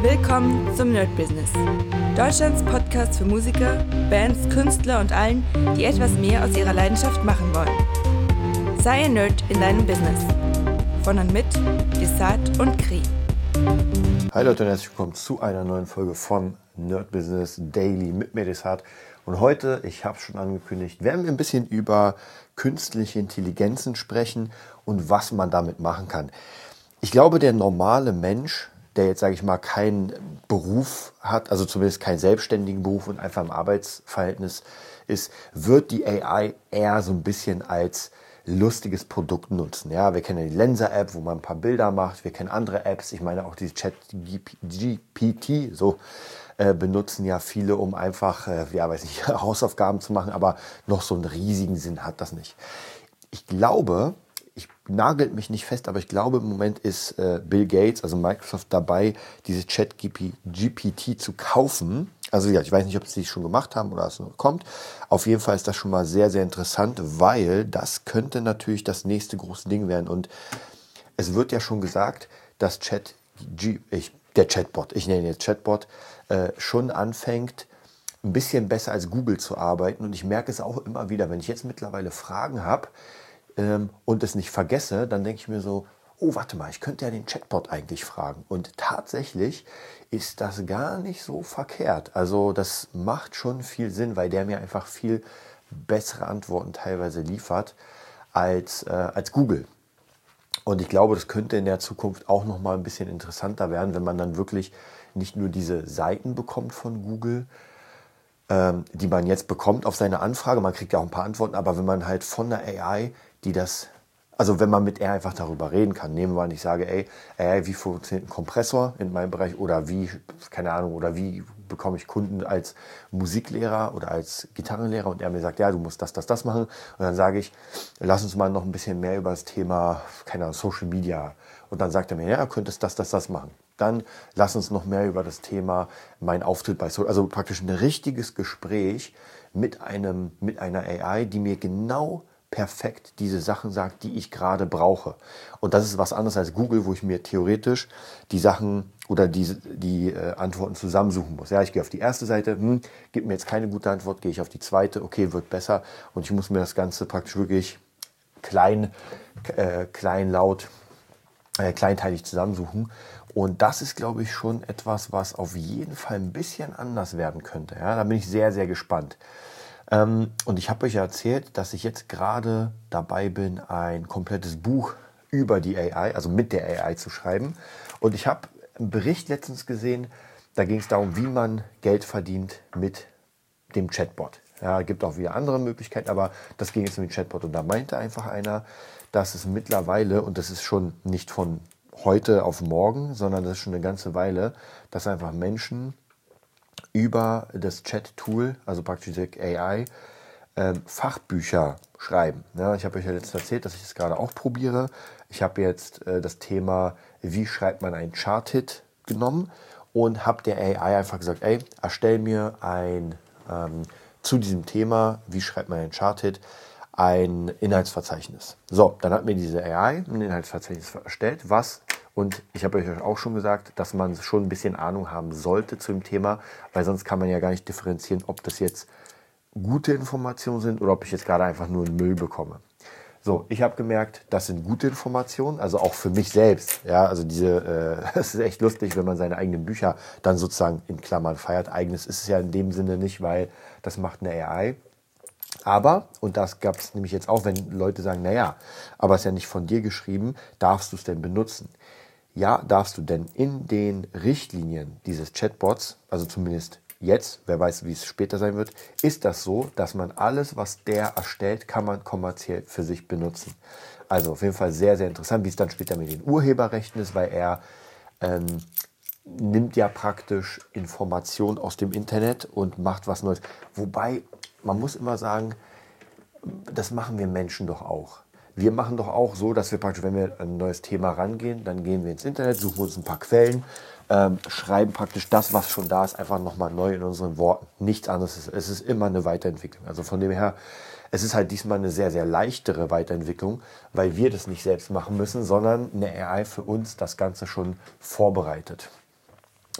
Willkommen zum Nerd Business. Deutschlands Podcast für Musiker, Bands, Künstler und allen, die etwas mehr aus ihrer Leidenschaft machen wollen. Sei ein Nerd in deinem Business. Von und mit Desart und Kri. Hi Leute und herzlich willkommen zu einer neuen Folge von Nerd Business Daily mit mir Desart. Und heute, ich habe schon angekündigt, werden wir ein bisschen über künstliche Intelligenzen sprechen und was man damit machen kann. Ich glaube, der normale Mensch der jetzt, sage ich mal, keinen Beruf hat, also zumindest keinen selbstständigen Beruf und einfach im Arbeitsverhältnis ist, wird die AI eher so ein bisschen als lustiges Produkt nutzen. Ja, wir kennen die Lenser-App, wo man ein paar Bilder macht. Wir kennen andere Apps. Ich meine auch diese Chat-GPT, so äh, benutzen ja viele, um einfach, äh, ja, weiß nicht, Hausaufgaben zu machen, aber noch so einen riesigen Sinn hat das nicht. Ich glaube, nagelt mich nicht fest, aber ich glaube im Moment ist äh, Bill Gates, also Microsoft, dabei, diese Chat-GPT zu kaufen. Also ja, ich weiß nicht, ob sie es schon gemacht haben oder es noch kommt. Auf jeden Fall ist das schon mal sehr, sehr interessant, weil das könnte natürlich das nächste große Ding werden. Und es wird ja schon gesagt, dass Chat, ich, der Chatbot, ich nenne ihn jetzt Chatbot, äh, schon anfängt, ein bisschen besser als Google zu arbeiten. Und ich merke es auch immer wieder, wenn ich jetzt mittlerweile Fragen habe, ähm, und es nicht vergesse, dann denke ich mir so, oh, warte mal, ich könnte ja den Chatbot eigentlich fragen. Und tatsächlich ist das gar nicht so verkehrt. Also das macht schon viel Sinn, weil der mir einfach viel bessere Antworten teilweise liefert als, äh, als Google. Und ich glaube, das könnte in der Zukunft auch noch mal ein bisschen interessanter werden, wenn man dann wirklich nicht nur diese Seiten bekommt von Google, ähm, die man jetzt bekommt auf seine Anfrage. Man kriegt ja auch ein paar Antworten, aber wenn man halt von der AI die das, also wenn man mit er einfach darüber reden kann, nehmen wir an, ich sage, ey, ey, wie funktioniert ein Kompressor in meinem Bereich oder wie, keine Ahnung, oder wie bekomme ich Kunden als Musiklehrer oder als Gitarrenlehrer und er mir sagt, ja, du musst das, das, das machen. Und dann sage ich, lass uns mal noch ein bisschen mehr über das Thema, keine Ahnung, Social Media. Und dann sagt er mir, ja, könntest das, das, das machen. Dann lass uns noch mehr über das Thema mein Auftritt bei Social, also praktisch ein richtiges Gespräch mit einem, mit einer AI, die mir genau perfekt diese Sachen sagt, die ich gerade brauche. Und das ist was anderes als Google, wo ich mir theoretisch die Sachen oder die, die äh, Antworten zusammensuchen muss. Ja, ich gehe auf die erste Seite, hm, gibt mir jetzt keine gute Antwort, gehe ich auf die zweite, okay, wird besser. Und ich muss mir das Ganze praktisch wirklich klein, äh, klein, laut, äh, kleinteilig zusammensuchen. Und das ist, glaube ich, schon etwas, was auf jeden Fall ein bisschen anders werden könnte. Ja, da bin ich sehr, sehr gespannt. Ähm, und ich habe euch ja erzählt, dass ich jetzt gerade dabei bin, ein komplettes Buch über die AI, also mit der AI zu schreiben. Und ich habe einen Bericht letztens gesehen, da ging es darum, wie man Geld verdient mit dem Chatbot. Ja, gibt auch wieder andere Möglichkeiten, aber das ging jetzt mit dem Chatbot. Und da meinte einfach einer, dass es mittlerweile, und das ist schon nicht von heute auf morgen, sondern das ist schon eine ganze Weile, dass einfach Menschen über das Chat-Tool, also praktisch AI, äh, Fachbücher schreiben. Ich habe euch ja letztens erzählt, dass ich das gerade auch probiere. Ich habe jetzt äh, das Thema, wie schreibt man einen Chart-Hit genommen und habe der AI einfach gesagt, ey, erstell mir ein ähm, zu diesem Thema, wie schreibt man einen Chart-Hit, ein Inhaltsverzeichnis. So, dann hat mir diese AI ein Inhaltsverzeichnis erstellt, was und ich habe euch auch schon gesagt, dass man schon ein bisschen Ahnung haben sollte zu dem Thema, weil sonst kann man ja gar nicht differenzieren, ob das jetzt gute Informationen sind oder ob ich jetzt gerade einfach nur einen Müll bekomme. So, ich habe gemerkt, das sind gute Informationen, also auch für mich selbst. Ja, also diese, äh, ist echt lustig, wenn man seine eigenen Bücher dann sozusagen in Klammern feiert. Eigenes ist es ja in dem Sinne nicht, weil das macht eine AI. Aber, und das gab es nämlich jetzt auch, wenn Leute sagen, naja, aber es ist ja nicht von dir geschrieben, darfst du es denn benutzen? ja, darfst du denn in den Richtlinien dieses Chatbots, also zumindest jetzt, wer weiß, wie es später sein wird, ist das so, dass man alles, was der erstellt, kann man kommerziell für sich benutzen. Also auf jeden Fall sehr, sehr interessant, wie es dann später mit den Urheberrechten ist, weil er ähm, nimmt ja praktisch Informationen aus dem Internet und macht was Neues. Wobei, man muss immer sagen, das machen wir Menschen doch auch. Wir machen doch auch so, dass wir praktisch, wenn wir ein neues Thema rangehen, dann gehen wir ins Internet, suchen uns ein paar Quellen, ähm, schreiben praktisch das, was schon da ist, einfach nochmal neu in unseren Worten. Nichts anderes. Es ist immer eine Weiterentwicklung. Also von dem her, es ist halt diesmal eine sehr, sehr leichtere Weiterentwicklung, weil wir das nicht selbst machen müssen, sondern eine AI für uns das Ganze schon vorbereitet.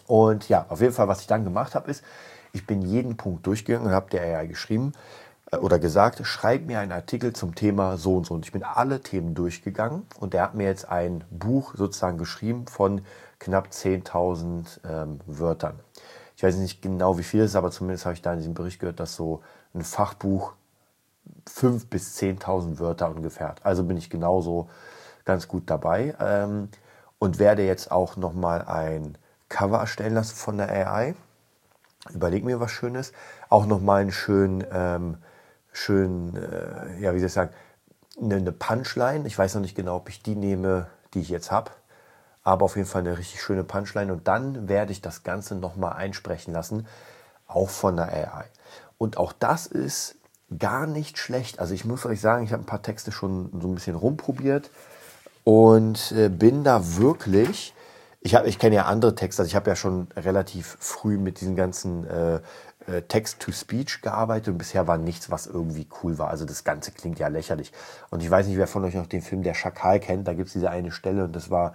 Und ja, auf jeden Fall, was ich dann gemacht habe, ist, ich bin jeden Punkt durchgegangen und habe der AI geschrieben äh, oder gesagt, schreib mir einen Artikel zum Thema so und so. Und ich bin alle Themen durchgegangen und er hat mir jetzt ein Buch sozusagen geschrieben von knapp 10.000 ähm, Wörtern. Ich weiß nicht genau, wie viel es ist, aber zumindest habe ich da in diesem Bericht gehört, dass so ein Fachbuch 5.000 bis 10.000 Wörter ungefähr hat. Also bin ich genauso ganz gut dabei ähm, und werde jetzt auch nochmal ein Cover erstellen lassen von der AI. Überleg mir was Schönes. Auch nochmal einen schönen, ähm, schönen äh, ja, wie soll ich sagen, eine, eine Punchline. Ich weiß noch nicht genau, ob ich die nehme, die ich jetzt habe aber auf jeden Fall eine richtig schöne Punchline. Und dann werde ich das Ganze nochmal einsprechen lassen, auch von der AI. Und auch das ist gar nicht schlecht. Also ich muss euch sagen, ich habe ein paar Texte schon so ein bisschen rumprobiert und äh, bin da wirklich. Ich, ich kenne ja andere Texte, also ich habe ja schon relativ früh mit diesen ganzen äh, äh, Text-to-Speech gearbeitet und bisher war nichts, was irgendwie cool war. Also das Ganze klingt ja lächerlich. Und ich weiß nicht, wer von euch noch den Film Der Schakal kennt. Da gibt es diese eine Stelle und das war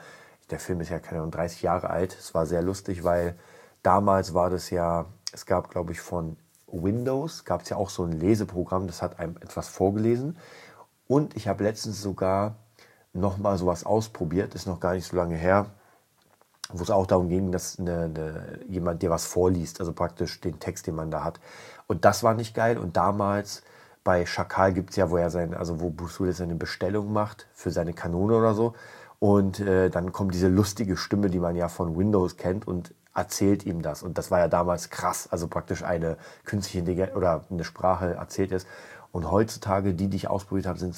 der Film ist ja keine Ahnung, 30 Jahre alt. Es war sehr lustig, weil damals war das ja, es gab, glaube ich, von Windows, gab es ja auch so ein Leseprogramm, das hat einem etwas vorgelesen. Und ich habe letztens sogar nochmal sowas ausprobiert, ist noch gar nicht so lange her, wo es auch darum ging, dass eine, eine, jemand dir was vorliest, also praktisch den Text, den man da hat. Und das war nicht geil. Und damals bei Schakal gibt es ja, wo er sein, also wo Bruce seine Bestellung macht für seine Kanone oder so. Und äh, dann kommt diese lustige Stimme, die man ja von Windows kennt und erzählt ihm das. Und das war ja damals krass, also praktisch eine künstliche Dinge oder eine Sprache erzählt ist. Und heutzutage, die, die ich ausprobiert habe, sind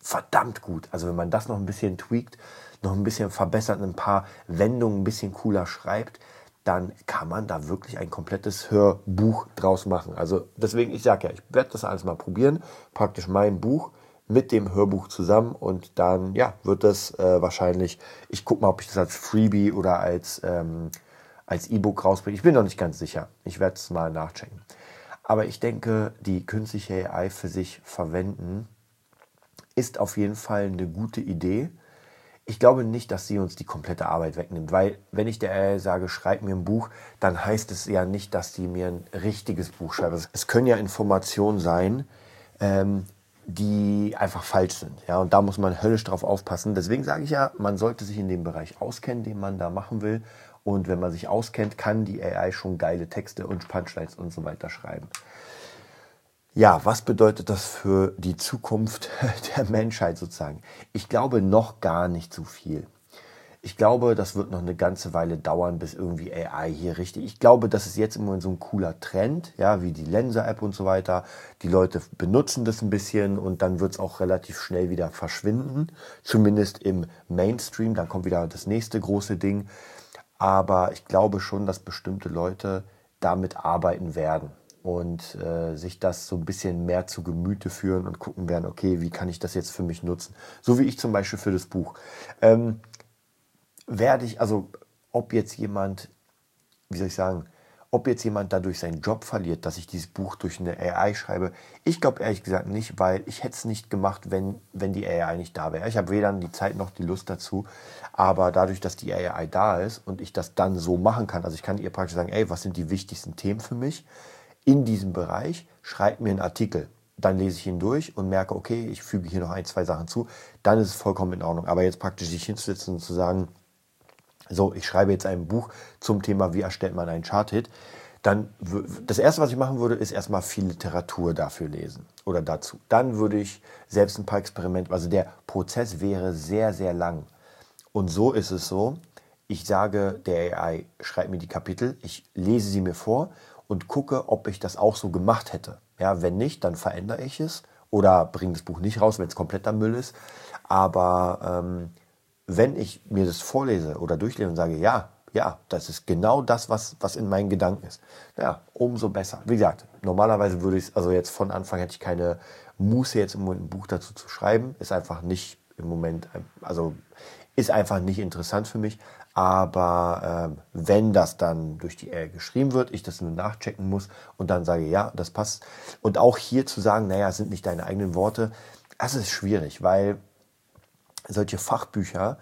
verdammt gut. Also wenn man das noch ein bisschen tweakt, noch ein bisschen verbessert, ein paar Wendungen ein bisschen cooler schreibt, dann kann man da wirklich ein komplettes Hörbuch draus machen. Also deswegen, ich sage ja, ich werde das alles mal probieren. Praktisch mein Buch mit dem Hörbuch zusammen und dann ja, wird das äh, wahrscheinlich, ich gucke mal, ob ich das als Freebie oder als, ähm, als E-Book rausbringe. Ich bin noch nicht ganz sicher. Ich werde es mal nachchecken. Aber ich denke, die künstliche AI für sich verwenden ist auf jeden Fall eine gute Idee. Ich glaube nicht, dass sie uns die komplette Arbeit wegnimmt, weil wenn ich der AI sage, schreib mir ein Buch, dann heißt es ja nicht, dass sie mir ein richtiges Buch schreibt. Es können ja Informationen sein, ähm, die einfach falsch sind. Ja, und da muss man höllisch drauf aufpassen. Deswegen sage ich ja, man sollte sich in dem Bereich auskennen, den man da machen will. Und wenn man sich auskennt, kann die AI schon geile Texte und Punchlines und so weiter schreiben. Ja, was bedeutet das für die Zukunft der Menschheit sozusagen? Ich glaube noch gar nicht so viel. Ich glaube, das wird noch eine ganze Weile dauern, bis irgendwie AI hier richtig. Ich glaube, das ist jetzt im Moment so ein cooler Trend, ja, wie die Lenser-App und so weiter. Die Leute benutzen das ein bisschen und dann wird es auch relativ schnell wieder verschwinden. Zumindest im Mainstream. Dann kommt wieder das nächste große Ding. Aber ich glaube schon, dass bestimmte Leute damit arbeiten werden und äh, sich das so ein bisschen mehr zu Gemüte führen und gucken werden, okay, wie kann ich das jetzt für mich nutzen? So wie ich zum Beispiel für das Buch. Ähm, werde ich, also ob jetzt jemand, wie soll ich sagen, ob jetzt jemand dadurch seinen Job verliert, dass ich dieses Buch durch eine AI schreibe, ich glaube ehrlich gesagt nicht, weil ich hätte es nicht gemacht, wenn, wenn die AI nicht da wäre. Ich habe weder die Zeit noch die Lust dazu, aber dadurch, dass die AI da ist und ich das dann so machen kann, also ich kann ihr praktisch sagen, ey, was sind die wichtigsten Themen für mich in diesem Bereich, schreib mir einen Artikel. Dann lese ich ihn durch und merke, okay, ich füge hier noch ein, zwei Sachen zu, dann ist es vollkommen in Ordnung. Aber jetzt praktisch sich hinzusetzen und zu sagen, so, ich schreibe jetzt ein Buch zum Thema, wie erstellt man einen Chart-Hit, dann das erste, was ich machen würde, ist erstmal viel Literatur dafür lesen oder dazu. Dann würde ich selbst ein paar Experimente, also der Prozess wäre sehr, sehr lang. Und so ist es so, ich sage der AI, schreib mir die Kapitel, ich lese sie mir vor und gucke, ob ich das auch so gemacht hätte. Ja, wenn nicht, dann verändere ich es oder bringe das Buch nicht raus, wenn es kompletter Müll ist. Aber ähm, wenn ich mir das vorlese oder durchlese und sage, ja, ja, das ist genau das, was, was in meinen Gedanken ist, ja, umso besser. Wie gesagt, normalerweise würde ich also jetzt von Anfang hätte ich keine Muße jetzt im Moment ein Buch dazu zu schreiben, ist einfach nicht im Moment, also ist einfach nicht interessant für mich. Aber äh, wenn das dann durch die R geschrieben wird, ich das nur nachchecken muss und dann sage, ja, das passt. Und auch hier zu sagen, naja, sind nicht deine eigenen Worte, das ist schwierig, weil solche Fachbücher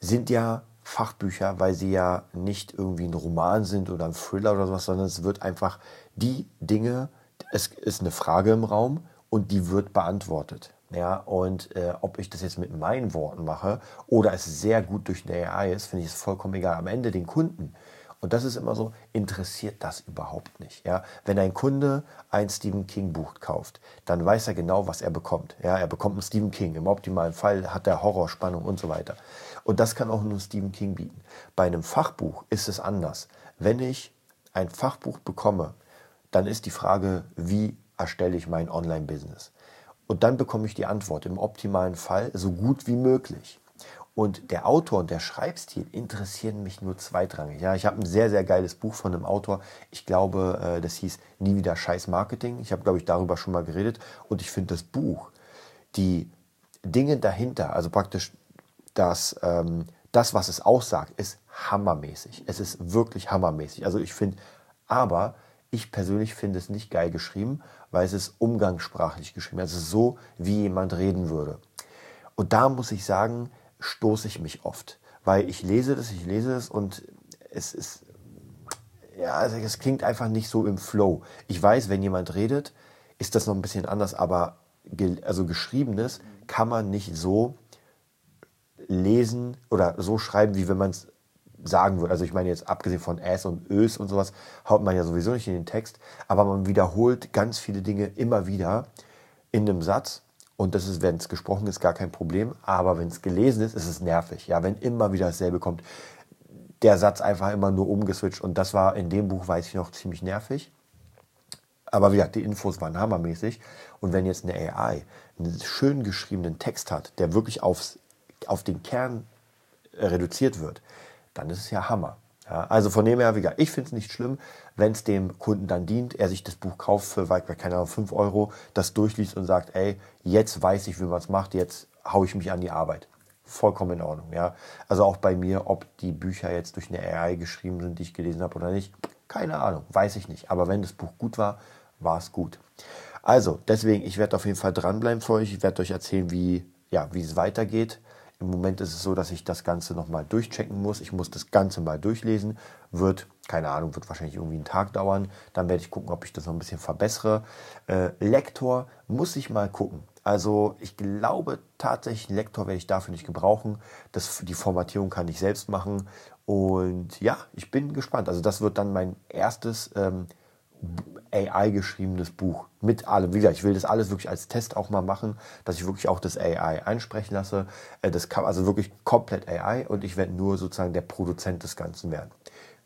sind ja Fachbücher, weil sie ja nicht irgendwie ein Roman sind oder ein Thriller oder sowas, sondern es wird einfach die Dinge, es ist eine Frage im Raum und die wird beantwortet. Ja, und äh, ob ich das jetzt mit meinen Worten mache oder es sehr gut durch eine AI ist, finde ich es vollkommen egal. Am Ende den Kunden. Und das ist immer so, interessiert das überhaupt nicht. Ja? Wenn ein Kunde ein Stephen King Buch kauft, dann weiß er genau, was er bekommt. Ja? Er bekommt einen Stephen King. Im optimalen Fall hat er Horrorspannung und so weiter. Und das kann auch nur Stephen King bieten. Bei einem Fachbuch ist es anders. Wenn ich ein Fachbuch bekomme, dann ist die Frage, wie erstelle ich mein Online-Business? Und dann bekomme ich die Antwort im optimalen Fall so gut wie möglich. Und der Autor und der Schreibstil interessieren mich nur zweitrangig. Ja, ich habe ein sehr, sehr geiles Buch von einem Autor. Ich glaube, äh, das hieß Nie wieder Scheiß Marketing. Ich habe, glaube ich, darüber schon mal geredet. Und ich finde das Buch, die Dinge dahinter, also praktisch das, ähm, das, was es aussagt, ist hammermäßig. Es ist wirklich hammermäßig. Also ich finde, aber ich persönlich finde es nicht geil geschrieben, weil es ist umgangssprachlich geschrieben. Es ist so, wie jemand reden würde. Und da muss ich sagen, stoße ich mich oft, weil ich lese das, ich lese es und es ist, ja, also es klingt einfach nicht so im Flow. Ich weiß, wenn jemand redet, ist das noch ein bisschen anders, aber also geschriebenes kann man nicht so lesen oder so schreiben, wie wenn man es sagen würde. Also ich meine jetzt abgesehen von S und Ös und sowas, haut man ja sowieso nicht in den Text, aber man wiederholt ganz viele Dinge immer wieder in einem Satz. Und das ist, wenn es gesprochen ist, gar kein Problem. Aber wenn es gelesen ist, ist es nervig. Ja, wenn immer wieder dasselbe kommt. Der Satz einfach immer nur umgeswitcht. Und das war in dem Buch, weiß ich noch, ziemlich nervig. Aber wie gesagt, die Infos waren hammermäßig. Und wenn jetzt eine AI einen schön geschriebenen Text hat, der wirklich aufs, auf den Kern reduziert wird, dann ist es ja Hammer. Ja, also von dem her, wie gesagt, ich finde es nicht schlimm, wenn es dem Kunden dann dient, er sich das Buch kauft für, keine Ahnung, 5 Euro, das durchliest und sagt, ey, jetzt weiß ich, wie man es macht, jetzt haue ich mich an die Arbeit. Vollkommen in Ordnung, ja. Also auch bei mir, ob die Bücher jetzt durch eine AI geschrieben sind, die ich gelesen habe oder nicht, keine Ahnung, weiß ich nicht. Aber wenn das Buch gut war, war es gut. Also, deswegen, ich werde auf jeden Fall dranbleiben für euch. Ich werde euch erzählen, wie, ja, wie es weitergeht. Im Moment ist es so, dass ich das Ganze nochmal durchchecken muss. Ich muss das Ganze mal durchlesen. Wird, keine Ahnung, wird wahrscheinlich irgendwie einen Tag dauern. Dann werde ich gucken, ob ich das noch ein bisschen verbessere. Äh, Lektor muss ich mal gucken. Also ich glaube tatsächlich, einen Lektor werde ich dafür nicht gebrauchen. Das, die Formatierung kann ich selbst machen. Und ja, ich bin gespannt. Also das wird dann mein erstes ähm, AI geschriebenes Buch mit allem. Wie gesagt, ich will das alles wirklich als Test auch mal machen, dass ich wirklich auch das AI einsprechen lasse. Äh, das kann also wirklich komplett AI und ich werde nur sozusagen der Produzent des Ganzen werden.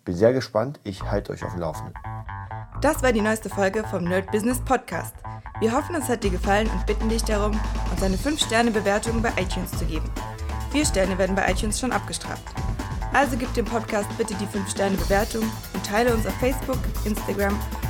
Bin sehr gespannt. Ich halte euch auf dem Laufenden. Das war die neueste Folge vom Nerd Business Podcast. Wir hoffen, es hat dir gefallen und bitten dich darum, uns eine 5-Sterne-Bewertung bei iTunes zu geben. Vier Sterne werden bei iTunes schon abgestraft. Also gib dem Podcast bitte die 5-Sterne-Bewertung und teile uns auf Facebook, Instagram